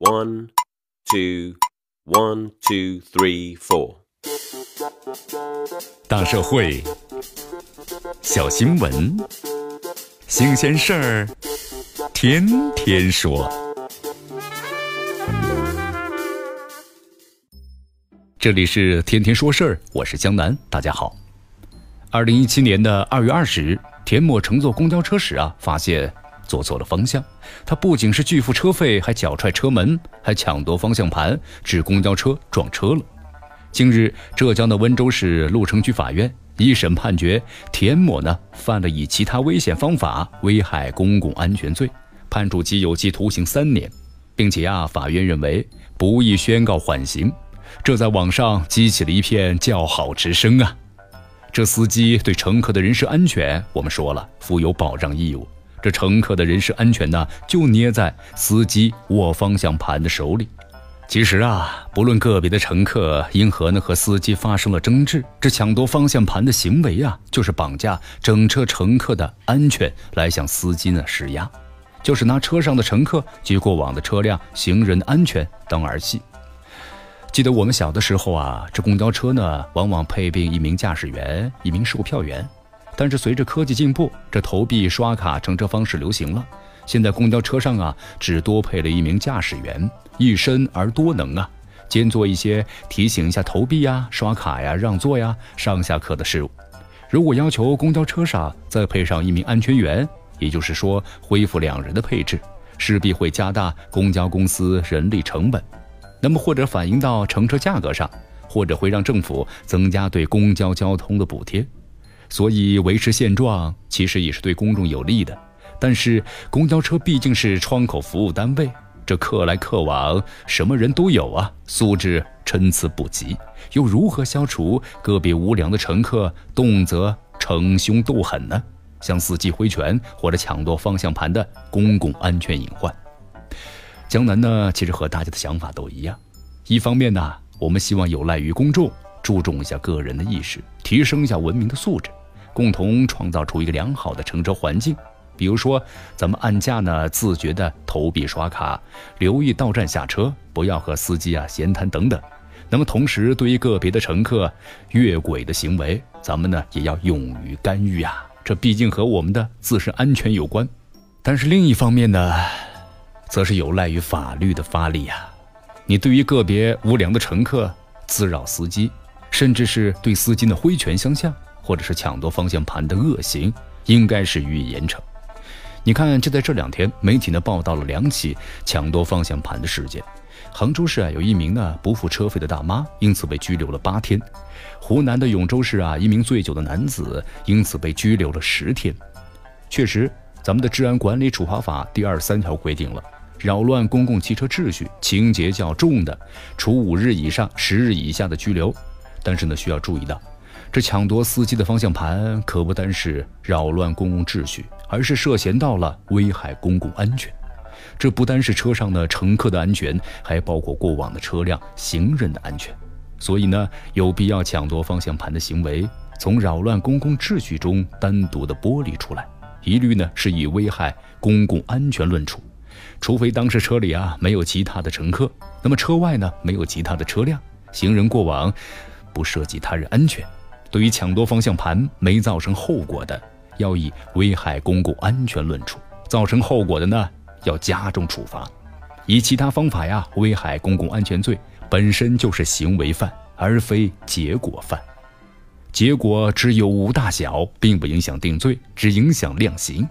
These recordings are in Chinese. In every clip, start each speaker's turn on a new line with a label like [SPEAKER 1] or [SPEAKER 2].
[SPEAKER 1] One, two, one, two, three, four。
[SPEAKER 2] 大社会，小新闻，新鲜事儿，天天说。这里是天天说事儿，我是江南，大家好。二零一七年的二月二十日，田某乘坐公交车时啊，发现。坐错了方向，他不仅是拒付车费，还脚踹车门，还抢夺方向盘，致公交车撞车了。近日，浙江的温州市鹿城区法院一审判决田某呢犯了以其他危险方法危害公共安全罪，判处其有期徒刑三年，并且啊，法院认为不宜宣告缓刑。这在网上激起了一片叫好之声啊！这司机对乘客的人身安全，我们说了负有保障义务。这乘客的人身安全呢，就捏在司机握方向盘的手里。其实啊，不论个别的乘客因何呢和司机发生了争执，这抢夺方向盘的行为啊，就是绑架整车乘客的安全来向司机呢施压，就是拿车上的乘客及过往的车辆、行人安全当儿戏。记得我们小的时候啊，这公交车呢，往往配备一名驾驶员、一名售票员。但是随着科技进步，这投币刷卡乘车方式流行了。现在公交车上啊，只多配了一名驾驶员，一身而多能啊，兼做一些提醒一下投币呀、刷卡呀、让座呀、上下客的事务。如果要求公交车上再配上一名安全员，也就是说恢复两人的配置，势必会加大公交公司人力成本。那么或者反映到乘车价格上，或者会让政府增加对公交交通的补贴。所以维持现状其实也是对公众有利的，但是公交车毕竟是窗口服务单位，这客来客往，什么人都有啊，素质参差不齐，又如何消除个别无良的乘客动辄逞凶斗狠呢？向司机挥拳或者抢夺方向盘的公共安全隐患。江南呢，其实和大家的想法都一样，一方面呢，我们希望有赖于公众，注重一下个人的意识，提升一下文明的素质。共同创造出一个良好的乘车环境，比如说，咱们按价呢，自觉的投币刷卡，留意到站下车，不要和司机啊闲谈等等。那么同时，对于个别的乘客越轨的行为，咱们呢也要勇于干预啊，这毕竟和我们的自身安全有关。但是另一方面呢，则是有赖于法律的发力啊。你对于个别无良的乘客滋扰司机，甚至是对司机的挥拳相向。或者是抢夺方向盘的恶行，应该是予以严惩。你看，就在这两天，媒体呢报道了两起抢夺方向盘的事件。杭州市啊，有一名呢不付车费的大妈，因此被拘留了八天；湖南的永州市啊，一名醉酒的男子因此被拘留了十天。确实，咱们的治安管理处罚法第二十三条规定了，扰乱公共汽车秩序情节较重的，处五日以上十日以下的拘留。但是呢，需要注意到。这抢夺司机的方向盘，可不单是扰乱公共秩序，而是涉嫌到了危害公共安全。这不单是车上的乘客的安全，还包括过往的车辆、行人的安全。所以呢，有必要抢夺方向盘的行为从扰乱公共秩序中单独的剥离出来，一律呢是以危害公共安全论处。除非当时车里啊没有其他的乘客，那么车外呢没有其他的车辆，行人过往，不涉及他人安全。对于抢夺方向盘没造成后果的，要以危害公共安全论处；造成后果的呢，要加重处罚。以其他方法呀，危害公共安全罪本身就是行为犯，而非结果犯。结果只有无大小，并不影响定罪，只影响量刑。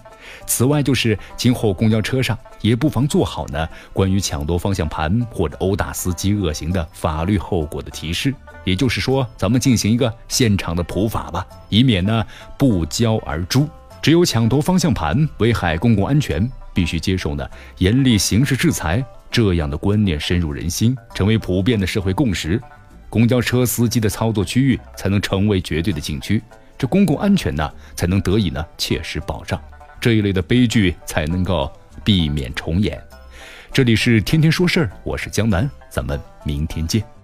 [SPEAKER 2] 此外，就是今后公交车上也不妨做好呢关于抢夺方向盘或者殴打司机恶行的法律后果的提示。也就是说，咱们进行一个现场的普法吧，以免呢不教而诛。只有抢夺方向盘危害公共安全，必须接受呢严厉刑事制裁，这样的观念深入人心，成为普遍的社会共识，公交车司机的操作区域才能成为绝对的禁区，这公共安全呢才能得以呢切实保障，这一类的悲剧才能够避免重演。这里是天天说事儿，我是江南，咱们明天见。